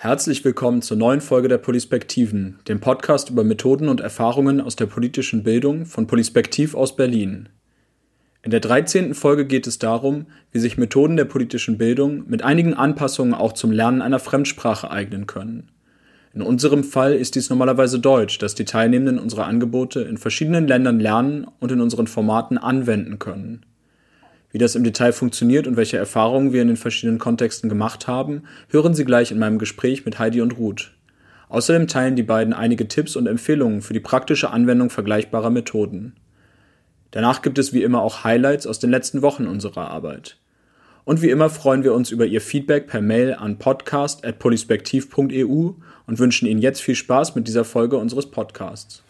Herzlich willkommen zur neuen Folge der Polispektiven, dem Podcast über Methoden und Erfahrungen aus der politischen Bildung von Polispektiv aus Berlin. In der 13. Folge geht es darum, wie sich Methoden der politischen Bildung mit einigen Anpassungen auch zum Lernen einer Fremdsprache eignen können. In unserem Fall ist dies normalerweise Deutsch, das die Teilnehmenden unserer Angebote in verschiedenen Ländern lernen und in unseren Formaten anwenden können. Wie das im Detail funktioniert und welche Erfahrungen wir in den verschiedenen Kontexten gemacht haben, hören Sie gleich in meinem Gespräch mit Heidi und Ruth. Außerdem teilen die beiden einige Tipps und Empfehlungen für die praktische Anwendung vergleichbarer Methoden. Danach gibt es wie immer auch Highlights aus den letzten Wochen unserer Arbeit. Und wie immer freuen wir uns über Ihr Feedback per Mail an podcast.polispektiv.eu und wünschen Ihnen jetzt viel Spaß mit dieser Folge unseres Podcasts.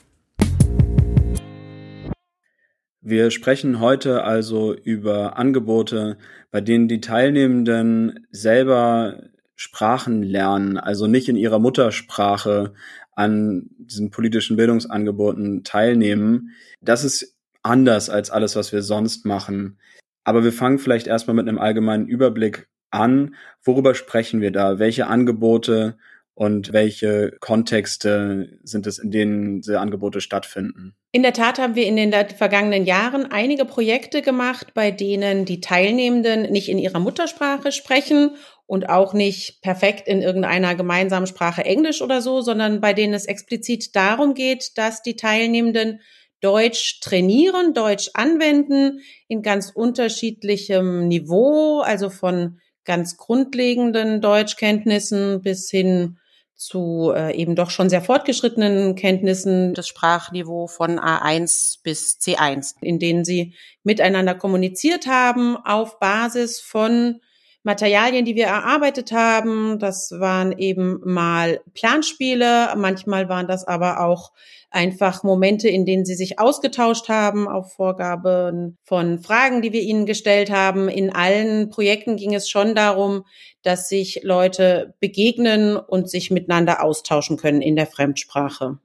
Wir sprechen heute also über Angebote, bei denen die Teilnehmenden selber Sprachen lernen, also nicht in ihrer Muttersprache an diesen politischen Bildungsangeboten teilnehmen. Das ist anders als alles, was wir sonst machen. Aber wir fangen vielleicht erstmal mit einem allgemeinen Überblick an. Worüber sprechen wir da? Welche Angebote und welche Kontexte sind es, in denen diese Angebote stattfinden? In der Tat haben wir in den vergangenen Jahren einige Projekte gemacht, bei denen die Teilnehmenden nicht in ihrer Muttersprache sprechen und auch nicht perfekt in irgendeiner gemeinsamen Sprache Englisch oder so, sondern bei denen es explizit darum geht, dass die Teilnehmenden Deutsch trainieren, Deutsch anwenden in ganz unterschiedlichem Niveau, also von ganz grundlegenden Deutschkenntnissen bis hin zu äh, eben doch schon sehr fortgeschrittenen Kenntnissen. Das Sprachniveau von A1 bis C1, in denen sie miteinander kommuniziert haben auf Basis von Materialien, die wir erarbeitet haben. Das waren eben mal Planspiele, manchmal waren das aber auch einfach Momente, in denen sie sich ausgetauscht haben auf Vorgaben von Fragen, die wir ihnen gestellt haben. In allen Projekten ging es schon darum, dass sich Leute begegnen und sich miteinander austauschen können in der Fremdsprache.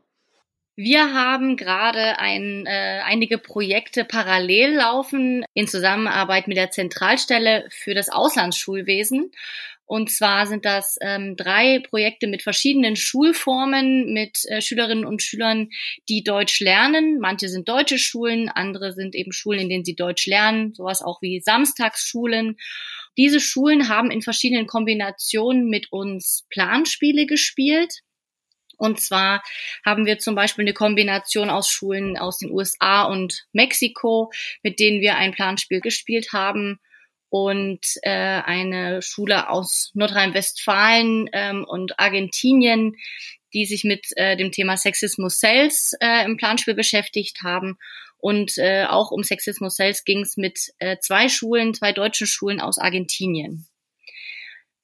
Wir haben gerade ein, äh, einige Projekte parallel laufen in Zusammenarbeit mit der Zentralstelle für das Auslandsschulwesen. Und zwar sind das ähm, drei Projekte mit verschiedenen Schulformen, mit äh, Schülerinnen und Schülern, die Deutsch lernen. Manche sind deutsche Schulen, andere sind eben Schulen, in denen sie Deutsch lernen, sowas auch wie Samstagsschulen. Diese Schulen haben in verschiedenen Kombinationen mit uns Planspiele gespielt. Und zwar haben wir zum Beispiel eine Kombination aus Schulen aus den USA und Mexiko, mit denen wir ein Planspiel gespielt haben und äh, eine Schule aus Nordrhein-Westfalen ähm, und Argentinien, die sich mit äh, dem Thema Sexismus Sales äh, im Planspiel beschäftigt haben. Und äh, auch um Sexismus Sales ging es mit äh, zwei Schulen, zwei deutschen Schulen aus Argentinien.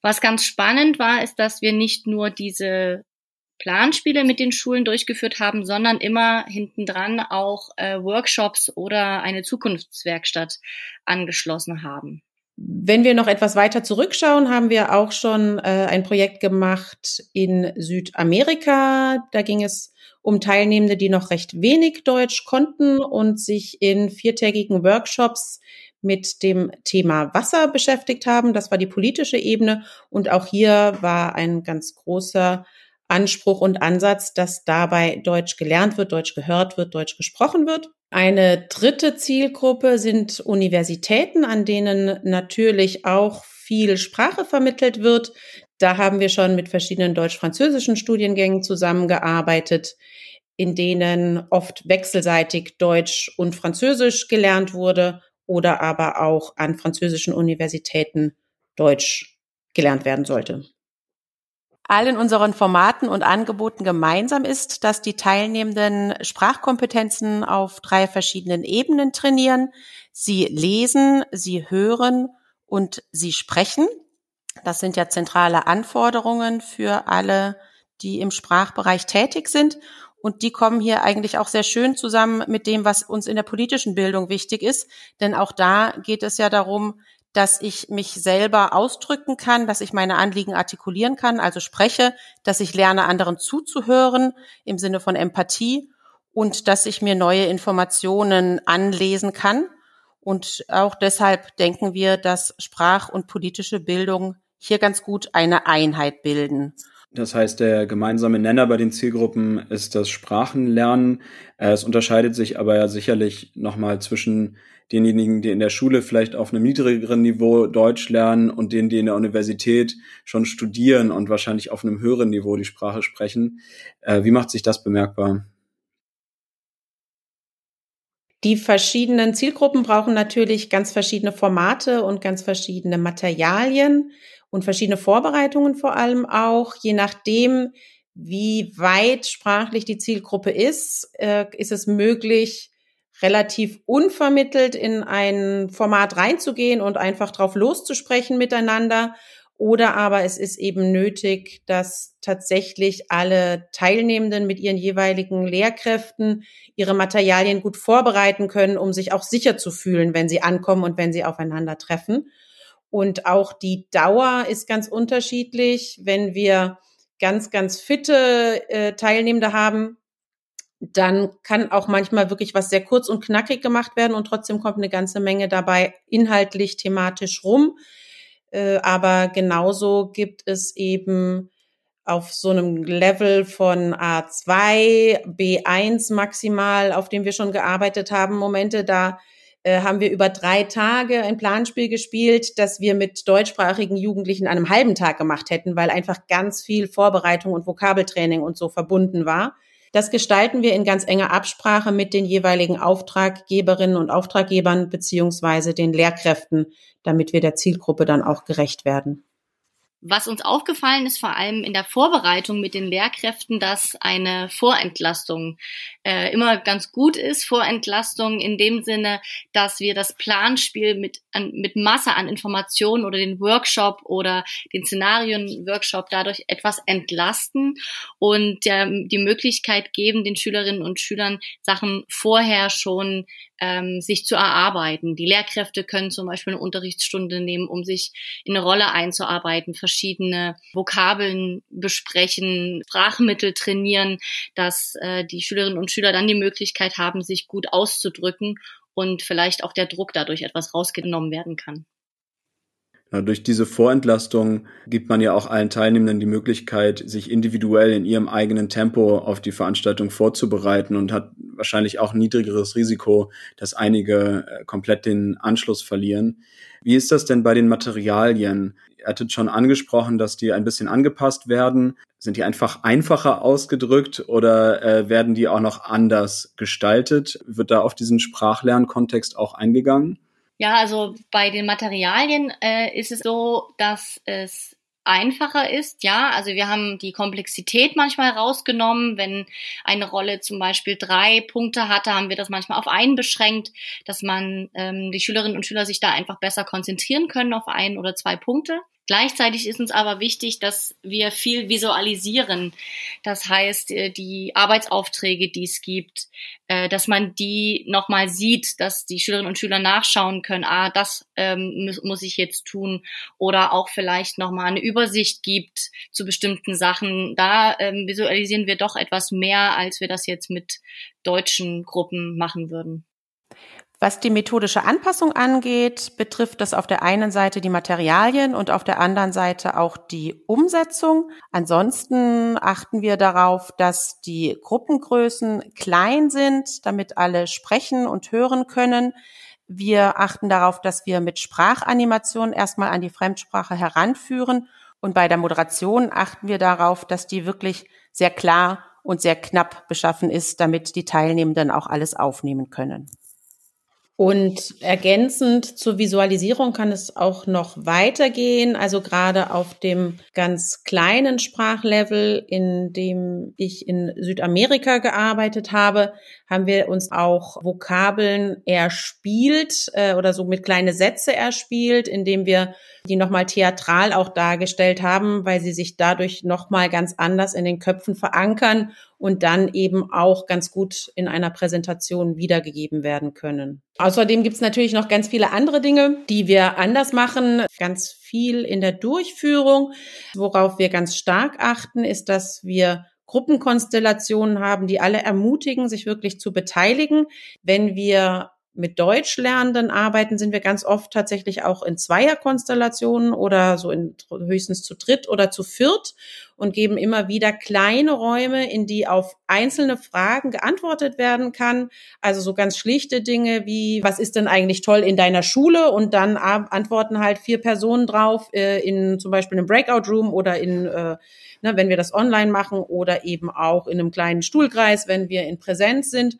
Was ganz spannend war, ist, dass wir nicht nur diese Planspiele mit den Schulen durchgeführt haben, sondern immer hintendran auch äh, Workshops oder eine Zukunftswerkstatt angeschlossen haben. Wenn wir noch etwas weiter zurückschauen, haben wir auch schon äh, ein Projekt gemacht in Südamerika. Da ging es um Teilnehmende, die noch recht wenig Deutsch konnten und sich in viertägigen Workshops mit dem Thema Wasser beschäftigt haben. Das war die politische Ebene. Und auch hier war ein ganz großer Anspruch und Ansatz, dass dabei Deutsch gelernt wird, Deutsch gehört wird, Deutsch gesprochen wird. Eine dritte Zielgruppe sind Universitäten, an denen natürlich auch viel Sprache vermittelt wird. Da haben wir schon mit verschiedenen deutsch-französischen Studiengängen zusammengearbeitet, in denen oft wechselseitig Deutsch und Französisch gelernt wurde oder aber auch an französischen Universitäten Deutsch gelernt werden sollte. Allen unseren Formaten und Angeboten gemeinsam ist, dass die Teilnehmenden Sprachkompetenzen auf drei verschiedenen Ebenen trainieren. Sie lesen, sie hören und sie sprechen. Das sind ja zentrale Anforderungen für alle, die im Sprachbereich tätig sind. Und die kommen hier eigentlich auch sehr schön zusammen mit dem, was uns in der politischen Bildung wichtig ist. Denn auch da geht es ja darum, dass ich mich selber ausdrücken kann, dass ich meine Anliegen artikulieren kann, also spreche, dass ich lerne, anderen zuzuhören im Sinne von Empathie und dass ich mir neue Informationen anlesen kann. Und auch deshalb denken wir, dass Sprach- und politische Bildung hier ganz gut eine Einheit bilden. Das heißt, der gemeinsame Nenner bei den Zielgruppen ist das Sprachenlernen. Es unterscheidet sich aber ja sicherlich nochmal zwischen denjenigen, die in der Schule vielleicht auf einem niedrigeren Niveau Deutsch lernen und denen, die in der Universität schon studieren und wahrscheinlich auf einem höheren Niveau die Sprache sprechen. Äh, wie macht sich das bemerkbar? Die verschiedenen Zielgruppen brauchen natürlich ganz verschiedene Formate und ganz verschiedene Materialien und verschiedene Vorbereitungen vor allem auch, je nachdem, wie weit sprachlich die Zielgruppe ist, äh, ist es möglich, relativ unvermittelt in ein Format reinzugehen und einfach drauf loszusprechen miteinander. Oder aber es ist eben nötig, dass tatsächlich alle Teilnehmenden mit ihren jeweiligen Lehrkräften ihre Materialien gut vorbereiten können, um sich auch sicher zu fühlen, wenn sie ankommen und wenn sie aufeinander treffen. Und auch die Dauer ist ganz unterschiedlich. Wenn wir ganz, ganz fitte äh, Teilnehmende haben, dann kann auch manchmal wirklich was sehr kurz und knackig gemacht werden und trotzdem kommt eine ganze Menge dabei inhaltlich, thematisch rum. Äh, aber genauso gibt es eben auf so einem Level von A2, B1 maximal, auf dem wir schon gearbeitet haben, Momente, da äh, haben wir über drei Tage ein Planspiel gespielt, das wir mit deutschsprachigen Jugendlichen an einem halben Tag gemacht hätten, weil einfach ganz viel Vorbereitung und Vokabeltraining und so verbunden war. Das gestalten wir in ganz enger Absprache mit den jeweiligen Auftraggeberinnen und Auftraggebern beziehungsweise den Lehrkräften, damit wir der Zielgruppe dann auch gerecht werden. Was uns aufgefallen ist, vor allem in der Vorbereitung mit den Lehrkräften, dass eine Vorentlastung äh, immer ganz gut ist. Vorentlastung in dem Sinne, dass wir das Planspiel mit, an, mit Masse an Informationen oder den Workshop oder den Szenarien-Workshop dadurch etwas entlasten und äh, die Möglichkeit geben, den Schülerinnen und Schülern Sachen vorher schon ähm, sich zu erarbeiten. Die Lehrkräfte können zum Beispiel eine Unterrichtsstunde nehmen, um sich in eine Rolle einzuarbeiten, verschiedene Vokabeln besprechen, Sprachmittel trainieren, dass äh, die Schülerinnen und Schüler dann die Möglichkeit haben, sich gut auszudrücken und vielleicht auch der Druck dadurch etwas rausgenommen werden kann. Durch diese Vorentlastung gibt man ja auch allen Teilnehmenden die Möglichkeit, sich individuell in ihrem eigenen Tempo auf die Veranstaltung vorzubereiten und hat wahrscheinlich auch niedrigeres Risiko, dass einige äh, komplett den Anschluss verlieren. Wie ist das denn bei den Materialien? Ihr hattet schon angesprochen, dass die ein bisschen angepasst werden. Sind die einfach einfacher ausgedrückt oder äh, werden die auch noch anders gestaltet? Wird da auf diesen Sprachlernkontext auch eingegangen? Ja, also bei den Materialien äh, ist es so, dass es einfacher ist. Ja, also wir haben die Komplexität manchmal rausgenommen. Wenn eine Rolle zum Beispiel drei Punkte hatte, haben wir das manchmal auf einen beschränkt, dass man ähm, die Schülerinnen und Schüler sich da einfach besser konzentrieren können auf ein oder zwei Punkte. Gleichzeitig ist uns aber wichtig, dass wir viel visualisieren. Das heißt, äh, die Arbeitsaufträge, die es gibt, äh, dass man die nochmal sieht, dass die Schülerinnen und Schüler nachschauen können, ah, das ähm, muss ich jetzt tun. Oder auch vielleicht nochmal eine Übersicht gibt zu bestimmten Sachen. Da ähm, visualisieren wir doch etwas mehr, als wir das jetzt mit deutschen Gruppen machen würden. Was die methodische Anpassung angeht, betrifft das auf der einen Seite die Materialien und auf der anderen Seite auch die Umsetzung. Ansonsten achten wir darauf, dass die Gruppengrößen klein sind, damit alle sprechen und hören können. Wir achten darauf, dass wir mit Sprachanimation erstmal an die Fremdsprache heranführen. Und bei der Moderation achten wir darauf, dass die wirklich sehr klar und sehr knapp beschaffen ist, damit die Teilnehmenden auch alles aufnehmen können. Und ergänzend zur Visualisierung kann es auch noch weitergehen. Also gerade auf dem ganz kleinen Sprachlevel, in dem ich in Südamerika gearbeitet habe, haben wir uns auch Vokabeln erspielt äh, oder so mit kleine Sätze erspielt, indem wir die nochmal theatral auch dargestellt haben, weil sie sich dadurch nochmal ganz anders in den Köpfen verankern und dann eben auch ganz gut in einer Präsentation wiedergegeben werden können. Außerdem gibt es natürlich noch ganz viele andere Dinge, die wir anders machen. Ganz viel in der Durchführung. Worauf wir ganz stark achten, ist, dass wir Gruppenkonstellationen haben, die alle ermutigen, sich wirklich zu beteiligen. Wenn wir mit Deutschlernenden arbeiten, sind wir ganz oft tatsächlich auch in Zweierkonstellationen oder so in höchstens zu dritt oder zu viert und geben immer wieder kleine Räume, in die auf einzelne Fragen geantwortet werden kann. Also so ganz schlichte Dinge wie, was ist denn eigentlich toll in deiner Schule? Und dann antworten halt vier Personen drauf äh, in zum Beispiel einem Breakout Room oder in, äh, ne, wenn wir das online machen oder eben auch in einem kleinen Stuhlkreis, wenn wir in Präsenz sind.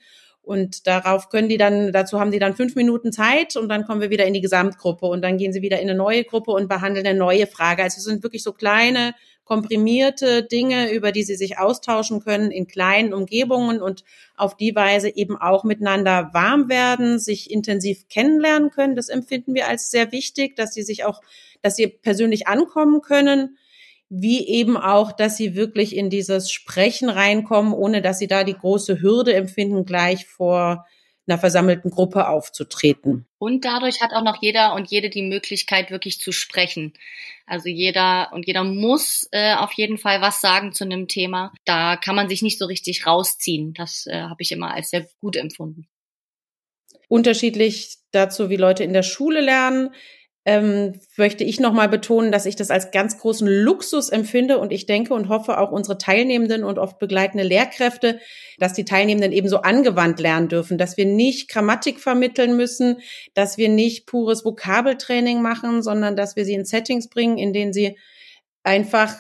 Und darauf können die dann, dazu haben sie dann fünf Minuten Zeit und dann kommen wir wieder in die Gesamtgruppe und dann gehen sie wieder in eine neue Gruppe und behandeln eine neue Frage. Also es sind wirklich so kleine, komprimierte Dinge, über die sie sich austauschen können in kleinen Umgebungen und auf die Weise eben auch miteinander warm werden, sich intensiv kennenlernen können. Das empfinden wir als sehr wichtig, dass sie sich auch, dass sie persönlich ankommen können wie eben auch, dass sie wirklich in dieses Sprechen reinkommen, ohne dass sie da die große Hürde empfinden, gleich vor einer versammelten Gruppe aufzutreten. Und dadurch hat auch noch jeder und jede die Möglichkeit, wirklich zu sprechen. Also jeder und jeder muss äh, auf jeden Fall was sagen zu einem Thema. Da kann man sich nicht so richtig rausziehen. Das äh, habe ich immer als sehr gut empfunden. Unterschiedlich dazu, wie Leute in der Schule lernen ähm, möchte ich nochmal betonen, dass ich das als ganz großen Luxus empfinde und ich denke und hoffe auch unsere Teilnehmenden und oft begleitende Lehrkräfte, dass die Teilnehmenden ebenso angewandt lernen dürfen, dass wir nicht Grammatik vermitteln müssen, dass wir nicht pures Vokabeltraining machen, sondern dass wir sie in Settings bringen, in denen sie einfach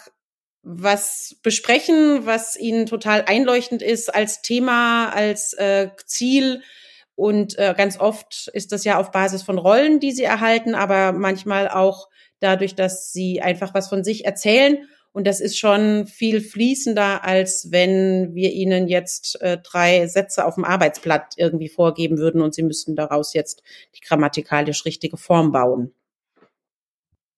was besprechen, was ihnen total einleuchtend ist als Thema, als äh, Ziel und äh, ganz oft ist das ja auf Basis von Rollen, die sie erhalten, aber manchmal auch dadurch, dass sie einfach was von sich erzählen. Und das ist schon viel fließender, als wenn wir ihnen jetzt äh, drei Sätze auf dem Arbeitsblatt irgendwie vorgeben würden und sie müssten daraus jetzt die grammatikalisch richtige Form bauen.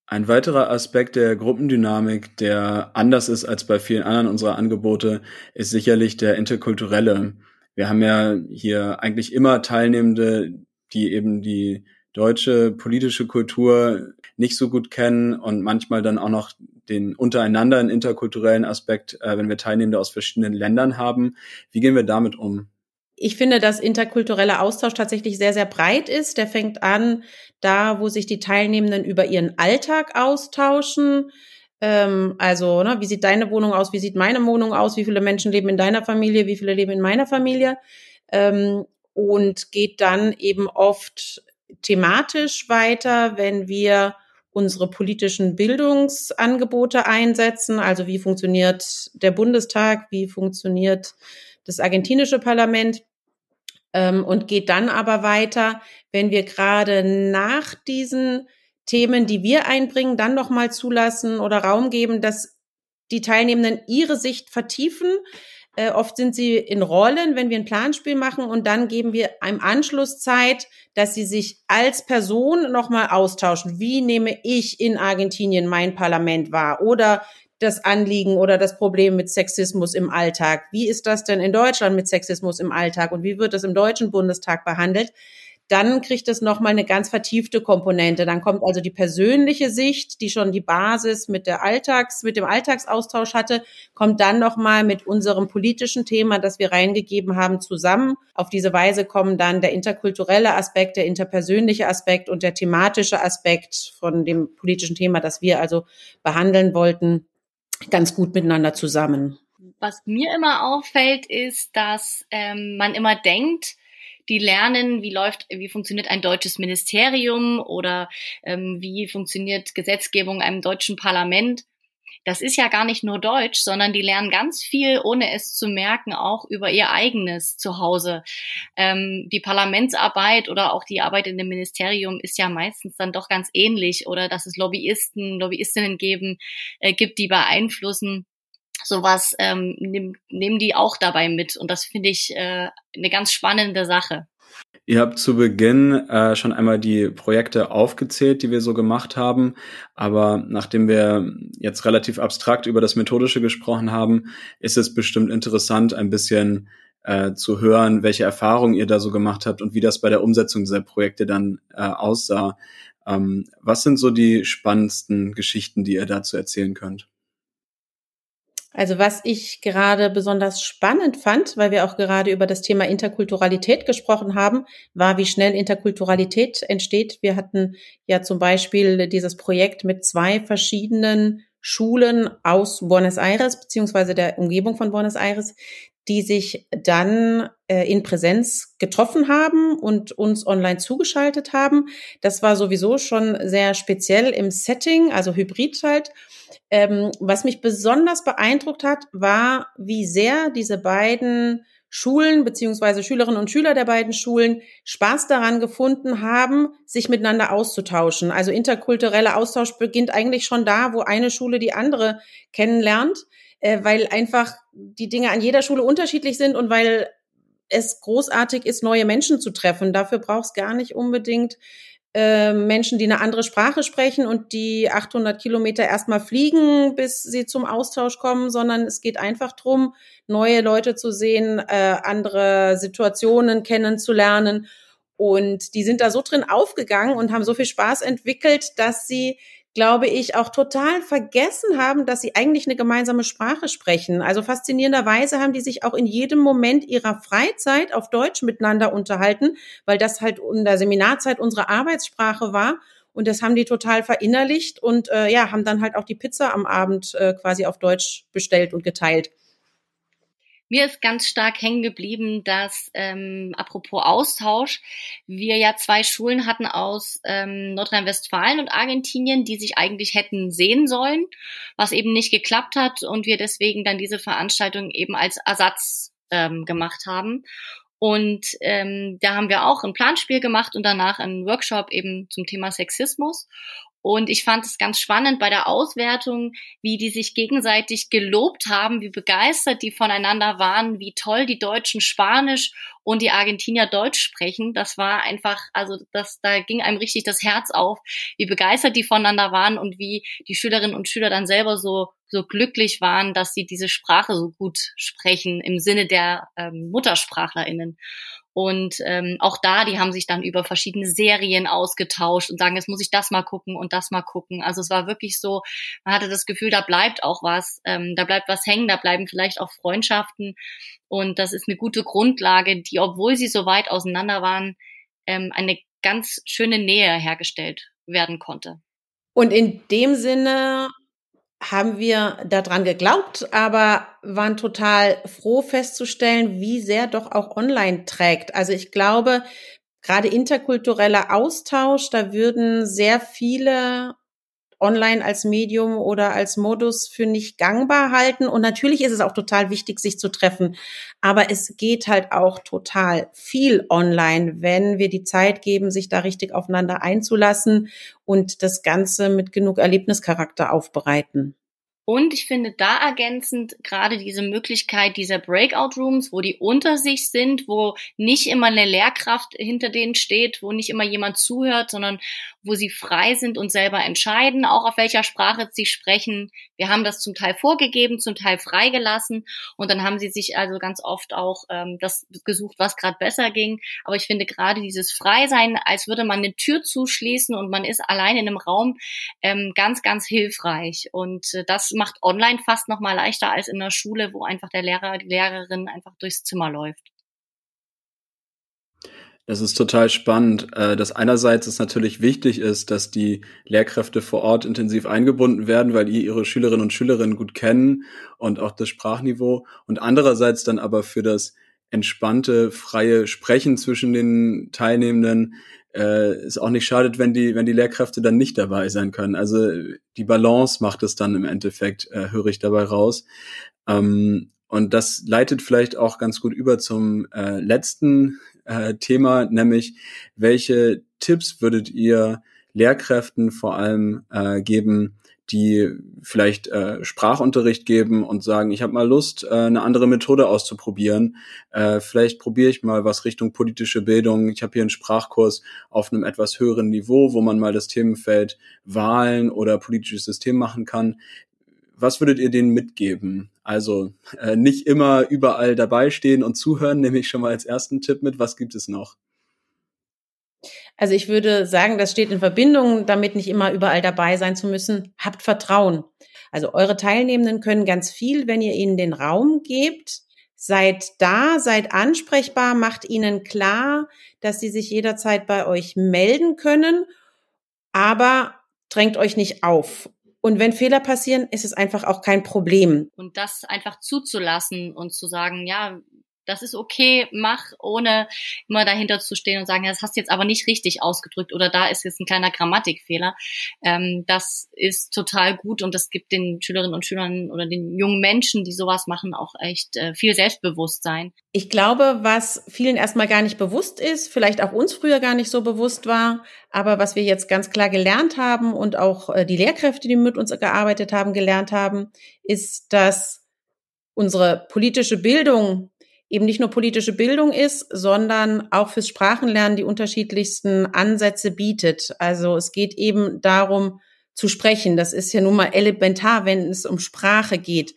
Ein weiterer Aspekt der Gruppendynamik, der anders ist als bei vielen anderen unserer Angebote, ist sicherlich der interkulturelle wir haben ja hier eigentlich immer Teilnehmende, die eben die deutsche politische Kultur nicht so gut kennen und manchmal dann auch noch den untereinander einen interkulturellen Aspekt, äh, wenn wir Teilnehmende aus verschiedenen Ländern haben. Wie gehen wir damit um? Ich finde, dass interkultureller Austausch tatsächlich sehr, sehr breit ist. Der fängt an da, wo sich die Teilnehmenden über ihren Alltag austauschen, ähm, also, ne, wie sieht deine Wohnung aus? Wie sieht meine Wohnung aus? Wie viele Menschen leben in deiner Familie? Wie viele leben in meiner Familie? Ähm, und geht dann eben oft thematisch weiter, wenn wir unsere politischen Bildungsangebote einsetzen. Also wie funktioniert der Bundestag? Wie funktioniert das argentinische Parlament? Ähm, und geht dann aber weiter, wenn wir gerade nach diesen Themen, die wir einbringen, dann nochmal zulassen oder Raum geben, dass die Teilnehmenden ihre Sicht vertiefen. Äh, oft sind sie in Rollen, wenn wir ein Planspiel machen und dann geben wir im Anschluss Zeit, dass sie sich als Person nochmal austauschen. Wie nehme ich in Argentinien mein Parlament wahr? Oder das Anliegen oder das Problem mit Sexismus im Alltag. Wie ist das denn in Deutschland mit Sexismus im Alltag und wie wird das im Deutschen Bundestag behandelt? Dann kriegt es nochmal eine ganz vertiefte Komponente. Dann kommt also die persönliche Sicht, die schon die Basis mit der Alltags, mit dem Alltagsaustausch hatte, kommt dann nochmal mit unserem politischen Thema, das wir reingegeben haben, zusammen. Auf diese Weise kommen dann der interkulturelle Aspekt, der interpersönliche Aspekt und der thematische Aspekt von dem politischen Thema, das wir also behandeln wollten, ganz gut miteinander zusammen. Was mir immer auffällt, ist, dass ähm, man immer denkt, die lernen, wie läuft, wie funktioniert ein deutsches Ministerium oder ähm, wie funktioniert Gesetzgebung in einem deutschen Parlament. Das ist ja gar nicht nur Deutsch, sondern die lernen ganz viel, ohne es zu merken, auch über ihr eigenes Zuhause. Ähm, die Parlamentsarbeit oder auch die Arbeit in dem Ministerium ist ja meistens dann doch ganz ähnlich oder dass es Lobbyisten, Lobbyistinnen geben, äh, gibt, die beeinflussen sowas ähm, nehm, nehmen die auch dabei mit. Und das finde ich äh, eine ganz spannende Sache. Ihr habt zu Beginn äh, schon einmal die Projekte aufgezählt, die wir so gemacht haben. Aber nachdem wir jetzt relativ abstrakt über das Methodische gesprochen haben, ist es bestimmt interessant, ein bisschen äh, zu hören, welche Erfahrungen ihr da so gemacht habt und wie das bei der Umsetzung dieser Projekte dann äh, aussah. Ähm, was sind so die spannendsten Geschichten, die ihr dazu erzählen könnt? Also was ich gerade besonders spannend fand, weil wir auch gerade über das Thema Interkulturalität gesprochen haben, war, wie schnell Interkulturalität entsteht. Wir hatten ja zum Beispiel dieses Projekt mit zwei verschiedenen Schulen aus Buenos Aires beziehungsweise der Umgebung von Buenos Aires, die sich dann äh, in Präsenz getroffen haben und uns online zugeschaltet haben. Das war sowieso schon sehr speziell im Setting, also hybrid halt. Ähm, was mich besonders beeindruckt hat, war, wie sehr diese beiden Schulen beziehungsweise Schülerinnen und Schüler der beiden Schulen Spaß daran gefunden haben, sich miteinander auszutauschen. Also interkultureller Austausch beginnt eigentlich schon da, wo eine Schule die andere kennenlernt, äh, weil einfach die Dinge an jeder Schule unterschiedlich sind und weil es großartig ist, neue Menschen zu treffen. Dafür braucht es gar nicht unbedingt äh, Menschen, die eine andere Sprache sprechen und die 800 Kilometer erstmal fliegen, bis sie zum Austausch kommen, sondern es geht einfach drum, neue Leute zu sehen, äh, andere Situationen kennenzulernen. Und die sind da so drin aufgegangen und haben so viel Spaß entwickelt, dass sie glaube ich, auch total vergessen haben, dass sie eigentlich eine gemeinsame Sprache sprechen. Also faszinierenderweise haben die sich auch in jedem Moment ihrer Freizeit auf Deutsch miteinander unterhalten, weil das halt in der Seminarzeit unsere Arbeitssprache war. Und das haben die total verinnerlicht und äh, ja, haben dann halt auch die Pizza am Abend äh, quasi auf Deutsch bestellt und geteilt. Mir ist ganz stark hängen geblieben, dass, ähm, apropos Austausch, wir ja zwei Schulen hatten aus ähm, Nordrhein-Westfalen und Argentinien, die sich eigentlich hätten sehen sollen, was eben nicht geklappt hat und wir deswegen dann diese Veranstaltung eben als Ersatz ähm, gemacht haben. Und ähm, da haben wir auch ein Planspiel gemacht und danach einen Workshop eben zum Thema Sexismus. Und ich fand es ganz spannend bei der Auswertung, wie die sich gegenseitig gelobt haben, wie begeistert die voneinander waren, wie toll die Deutschen Spanisch und die Argentinier Deutsch sprechen. Das war einfach, also das, da ging einem richtig das Herz auf, wie begeistert die voneinander waren und wie die Schülerinnen und Schüler dann selber so so glücklich waren, dass sie diese Sprache so gut sprechen im Sinne der ähm, Muttersprachlerinnen. Und ähm, auch da, die haben sich dann über verschiedene Serien ausgetauscht und sagen, jetzt muss ich das mal gucken und das mal gucken. Also es war wirklich so, man hatte das Gefühl, da bleibt auch was, ähm, da bleibt was hängen, da bleiben vielleicht auch Freundschaften. Und das ist eine gute Grundlage, die, obwohl sie so weit auseinander waren, ähm, eine ganz schöne Nähe hergestellt werden konnte. Und in dem Sinne haben wir daran geglaubt, aber waren total froh festzustellen, wie sehr doch auch online trägt. Also ich glaube, gerade interkultureller Austausch, da würden sehr viele online als Medium oder als Modus für nicht gangbar halten. Und natürlich ist es auch total wichtig, sich zu treffen. Aber es geht halt auch total viel online, wenn wir die Zeit geben, sich da richtig aufeinander einzulassen und das Ganze mit genug Erlebnischarakter aufbereiten. Und ich finde da ergänzend gerade diese Möglichkeit dieser Breakout Rooms, wo die unter sich sind, wo nicht immer eine Lehrkraft hinter denen steht, wo nicht immer jemand zuhört, sondern wo sie frei sind und selber entscheiden, auch auf welcher Sprache sie sprechen. Wir haben das zum Teil vorgegeben, zum Teil freigelassen und dann haben sie sich also ganz oft auch ähm, das gesucht, was gerade besser ging. Aber ich finde gerade dieses Freisein, als würde man eine Tür zuschließen und man ist allein in einem Raum, ähm, ganz, ganz hilfreich. Und äh, das macht online fast noch mal leichter als in der Schule, wo einfach der Lehrer, die Lehrerin einfach durchs Zimmer läuft. Das ist total spannend, äh, dass einerseits es natürlich wichtig ist, dass die Lehrkräfte vor Ort intensiv eingebunden werden, weil die ihre Schülerinnen und Schülerinnen gut kennen und auch das Sprachniveau und andererseits dann aber für das entspannte, freie Sprechen zwischen den Teilnehmenden äh, ist auch nicht schadet, wenn die, wenn die Lehrkräfte dann nicht dabei sein können. Also die Balance macht es dann im Endeffekt, äh, höre ich dabei raus. Ähm, und das leitet vielleicht auch ganz gut über zum äh, letzten äh, Thema, nämlich welche Tipps würdet ihr Lehrkräften vor allem äh, geben, die vielleicht äh, Sprachunterricht geben und sagen, ich habe mal Lust, äh, eine andere Methode auszuprobieren. Äh, vielleicht probiere ich mal was Richtung politische Bildung. Ich habe hier einen Sprachkurs auf einem etwas höheren Niveau, wo man mal das Themenfeld Wahlen oder politisches System machen kann. Was würdet ihr denen mitgeben? Also äh, nicht immer überall dabei stehen und zuhören, nehme ich schon mal als ersten Tipp mit. Was gibt es noch? Also ich würde sagen, das steht in Verbindung damit, nicht immer überall dabei sein zu müssen. Habt Vertrauen. Also eure Teilnehmenden können ganz viel, wenn ihr ihnen den Raum gebt. Seid da, seid ansprechbar, macht ihnen klar, dass sie sich jederzeit bei euch melden können, aber drängt euch nicht auf. Und wenn Fehler passieren, ist es einfach auch kein Problem. Und das einfach zuzulassen und zu sagen, ja, das ist okay, mach, ohne immer dahinter zu stehen und sagen, ja, das hast du jetzt aber nicht richtig ausgedrückt oder da ist jetzt ein kleiner Grammatikfehler. Ähm, das ist total gut und das gibt den Schülerinnen und Schülern oder den jungen Menschen, die sowas machen, auch echt äh, viel Selbstbewusstsein. Ich glaube, was vielen erstmal gar nicht bewusst ist, vielleicht auch uns früher gar nicht so bewusst war, aber was wir jetzt ganz klar gelernt haben und auch äh, die Lehrkräfte, die mit uns gearbeitet haben, gelernt haben, ist, dass unsere politische Bildung eben nicht nur politische Bildung ist, sondern auch fürs Sprachenlernen die unterschiedlichsten Ansätze bietet. Also es geht eben darum zu sprechen. Das ist ja nun mal elementar, wenn es um Sprache geht.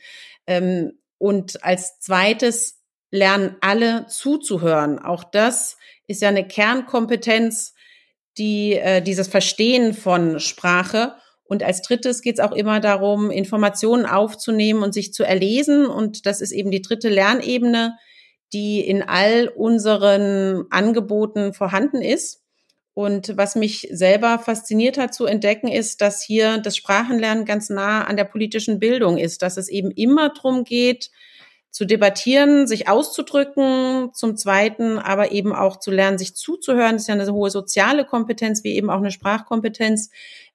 Ähm, und als zweites lernen alle zuzuhören. Auch das ist ja eine Kernkompetenz, die äh, dieses Verstehen von Sprache. Und als drittes geht es auch immer darum, Informationen aufzunehmen und sich zu erlesen. Und das ist eben die dritte Lernebene, die in all unseren Angeboten vorhanden ist. Und was mich selber fasziniert hat zu entdecken, ist, dass hier das Sprachenlernen ganz nah an der politischen Bildung ist, dass es eben immer darum geht, zu debattieren, sich auszudrücken, zum Zweiten aber eben auch zu lernen, sich zuzuhören. Das ist ja eine hohe soziale Kompetenz, wie eben auch eine Sprachkompetenz.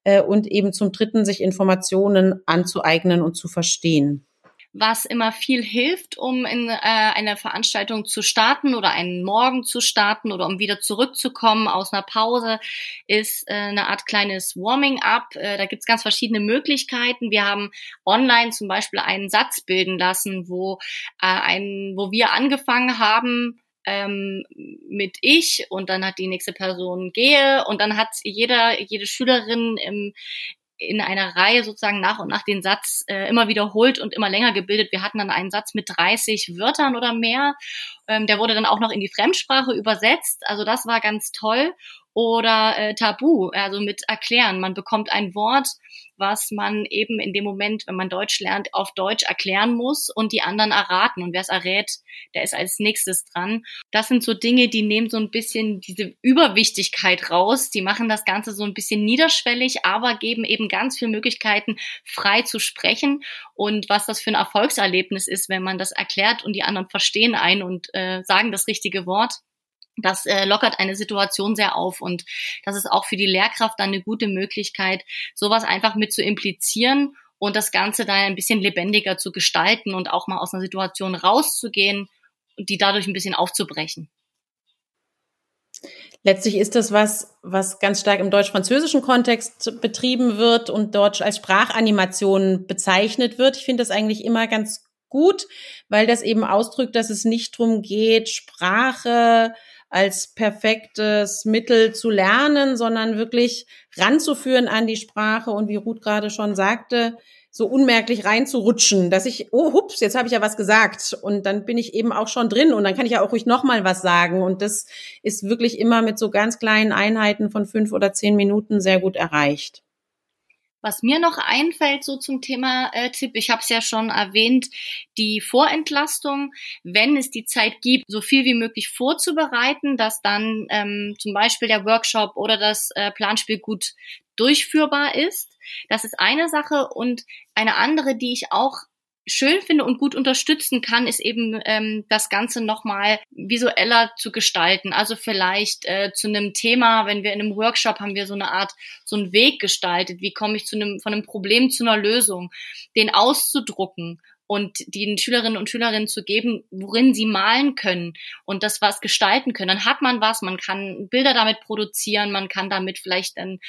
Äh, und eben zum Dritten, sich Informationen anzueignen und zu verstehen was immer viel hilft, um in äh, eine Veranstaltung zu starten oder einen Morgen zu starten oder um wieder zurückzukommen aus einer Pause, ist äh, eine Art kleines Warming-up. Äh, da gibt's ganz verschiedene Möglichkeiten. Wir haben online zum Beispiel einen Satz bilden lassen, wo, äh, ein, wo wir angefangen haben, ähm, mit ich und dann hat die nächste Person gehe und dann hat jeder, jede Schülerin im, in einer Reihe sozusagen nach und nach den Satz äh, immer wiederholt und immer länger gebildet. Wir hatten dann einen Satz mit 30 Wörtern oder mehr. Ähm, der wurde dann auch noch in die Fremdsprache übersetzt. Also das war ganz toll oder äh, Tabu, also mit erklären. Man bekommt ein Wort, was man eben in dem Moment, wenn man Deutsch lernt, auf Deutsch erklären muss und die anderen erraten. Und wer es errät, der ist als nächstes dran. Das sind so Dinge, die nehmen so ein bisschen diese Überwichtigkeit raus. Die machen das Ganze so ein bisschen niederschwellig, aber geben eben ganz viele Möglichkeiten, frei zu sprechen. Und was das für ein Erfolgserlebnis ist, wenn man das erklärt und die anderen verstehen ein und äh, sagen das richtige Wort das äh, lockert eine Situation sehr auf und das ist auch für die Lehrkraft dann eine gute Möglichkeit, sowas einfach mit zu implizieren und das Ganze dann ein bisschen lebendiger zu gestalten und auch mal aus einer Situation rauszugehen und die dadurch ein bisschen aufzubrechen. Letztlich ist das was, was ganz stark im deutsch-französischen Kontext betrieben wird und dort als Sprachanimation bezeichnet wird. Ich finde das eigentlich immer ganz gut, weil das eben ausdrückt, dass es nicht drum geht, Sprache als perfektes Mittel zu lernen, sondern wirklich ranzuführen an die Sprache. Und wie Ruth gerade schon sagte, so unmerklich reinzurutschen, dass ich, oh hups, jetzt habe ich ja was gesagt. Und dann bin ich eben auch schon drin und dann kann ich ja auch ruhig nochmal was sagen. Und das ist wirklich immer mit so ganz kleinen Einheiten von fünf oder zehn Minuten sehr gut erreicht. Was mir noch einfällt so zum Thema äh, Tipp, ich habe es ja schon erwähnt, die Vorentlastung, wenn es die Zeit gibt, so viel wie möglich vorzubereiten, dass dann ähm, zum Beispiel der Workshop oder das äh, Planspiel gut durchführbar ist. Das ist eine Sache und eine andere, die ich auch schön finde und gut unterstützen kann, ist eben ähm, das Ganze nochmal visueller zu gestalten. Also vielleicht äh, zu einem Thema, wenn wir in einem Workshop haben wir so eine Art, so einen Weg gestaltet, wie komme ich zu einem, von einem Problem zu einer Lösung, den auszudrucken und den Schülerinnen und Schülerinnen zu geben, worin sie malen können und das was gestalten können. Dann hat man was, man kann Bilder damit produzieren, man kann damit vielleicht einen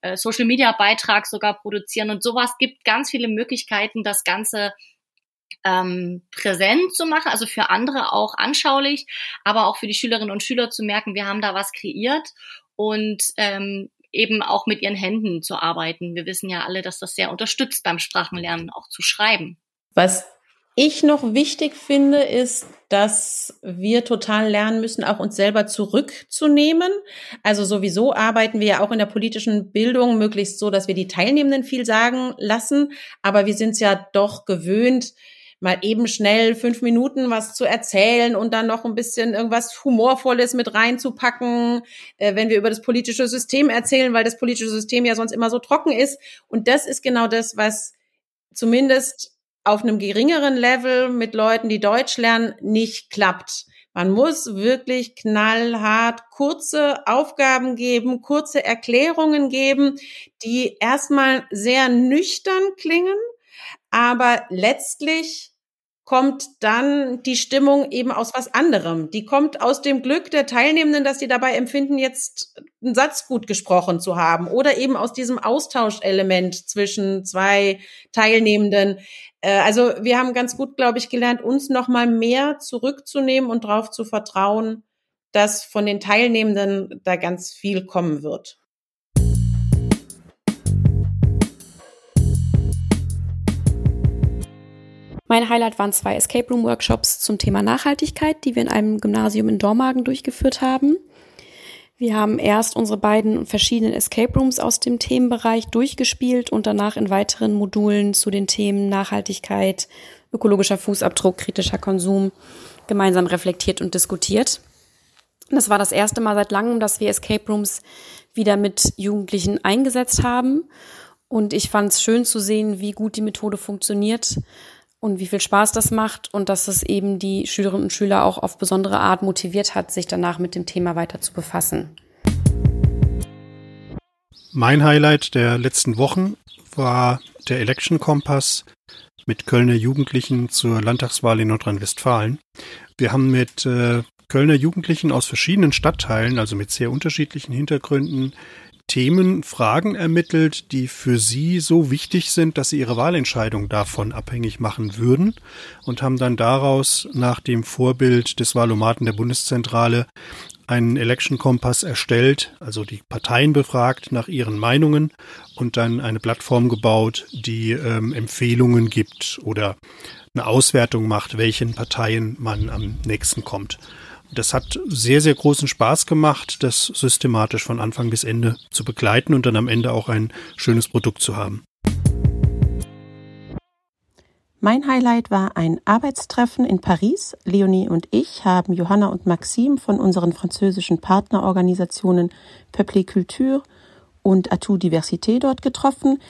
äh, Social Media Beitrag sogar produzieren und sowas gibt ganz viele Möglichkeiten, das Ganze ähm, präsent zu machen, also für andere auch anschaulich, aber auch für die Schülerinnen und Schüler zu merken, wir haben da was kreiert und ähm, eben auch mit ihren Händen zu arbeiten. Wir wissen ja alle, dass das sehr unterstützt beim Sprachenlernen auch zu schreiben. Was ich noch wichtig finde, ist, dass wir total lernen müssen, auch uns selber zurückzunehmen. Also sowieso arbeiten wir ja auch in der politischen Bildung möglichst so, dass wir die Teilnehmenden viel sagen lassen. Aber wir sind es ja doch gewöhnt, mal eben schnell fünf Minuten was zu erzählen und dann noch ein bisschen irgendwas Humorvolles mit reinzupacken, äh, wenn wir über das politische System erzählen, weil das politische System ja sonst immer so trocken ist. Und das ist genau das, was zumindest auf einem geringeren Level mit Leuten, die Deutsch lernen, nicht klappt. Man muss wirklich knallhart kurze Aufgaben geben, kurze Erklärungen geben, die erstmal sehr nüchtern klingen, aber letztlich kommt dann die Stimmung eben aus was anderem. Die kommt aus dem Glück der Teilnehmenden, dass sie dabei empfinden, jetzt einen Satz gut gesprochen zu haben oder eben aus diesem Austauschelement zwischen zwei Teilnehmenden. Äh, also wir haben ganz gut, glaube ich, gelernt, uns noch mal mehr zurückzunehmen und darauf zu vertrauen, dass von den Teilnehmenden da ganz viel kommen wird. Mein Highlight waren zwei Escape Room Workshops zum Thema Nachhaltigkeit, die wir in einem Gymnasium in Dormagen durchgeführt haben. Wir haben erst unsere beiden verschiedenen Escape Rooms aus dem Themenbereich durchgespielt und danach in weiteren Modulen zu den Themen Nachhaltigkeit, ökologischer Fußabdruck, kritischer Konsum gemeinsam reflektiert und diskutiert. Das war das erste Mal seit langem, dass wir Escape Rooms wieder mit Jugendlichen eingesetzt haben. Und ich fand es schön zu sehen, wie gut die Methode funktioniert und wie viel Spaß das macht und dass es eben die Schülerinnen und Schüler auch auf besondere Art motiviert hat, sich danach mit dem Thema weiter zu befassen. Mein Highlight der letzten Wochen war der Election Kompass mit Kölner Jugendlichen zur Landtagswahl in Nordrhein-Westfalen. Wir haben mit äh, Kölner Jugendlichen aus verschiedenen Stadtteilen, also mit sehr unterschiedlichen Hintergründen, Themen, Fragen ermittelt, die für Sie so wichtig sind, dass Sie Ihre Wahlentscheidung davon abhängig machen würden und haben dann daraus nach dem Vorbild des Wahlomaten der Bundeszentrale einen Election Kompass erstellt, also die Parteien befragt nach ihren Meinungen und dann eine Plattform gebaut, die ähm, Empfehlungen gibt oder eine Auswertung macht, welchen Parteien man am nächsten kommt. Das hat sehr, sehr großen Spaß gemacht, das systematisch von Anfang bis Ende zu begleiten und dann am Ende auch ein schönes Produkt zu haben. Mein Highlight war ein Arbeitstreffen in Paris. Leonie und ich haben Johanna und Maxime von unseren französischen Partnerorganisationen Peuple Culture und Atout Diversité dort getroffen.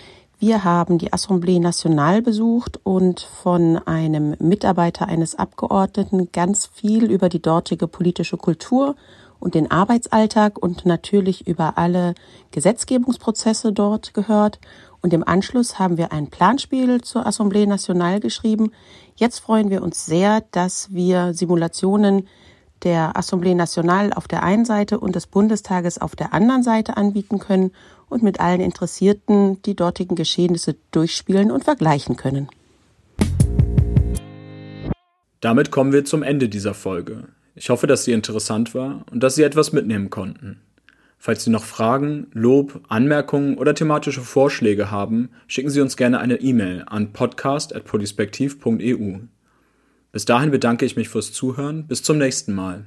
Wir haben die Assemblée Nationale besucht und von einem Mitarbeiter eines Abgeordneten ganz viel über die dortige politische Kultur und den Arbeitsalltag und natürlich über alle Gesetzgebungsprozesse dort gehört. Und im Anschluss haben wir ein Planspiel zur Assemblée Nationale geschrieben. Jetzt freuen wir uns sehr, dass wir Simulationen der Assemblée Nationale auf der einen Seite und des Bundestages auf der anderen Seite anbieten können und mit allen Interessierten die dortigen Geschehnisse durchspielen und vergleichen können. Damit kommen wir zum Ende dieser Folge. Ich hoffe, dass sie interessant war und dass Sie etwas mitnehmen konnten. Falls Sie noch Fragen, Lob, Anmerkungen oder thematische Vorschläge haben, schicken Sie uns gerne eine E-Mail an podcast.polispektiv.eu. Bis dahin bedanke ich mich fürs Zuhören. Bis zum nächsten Mal.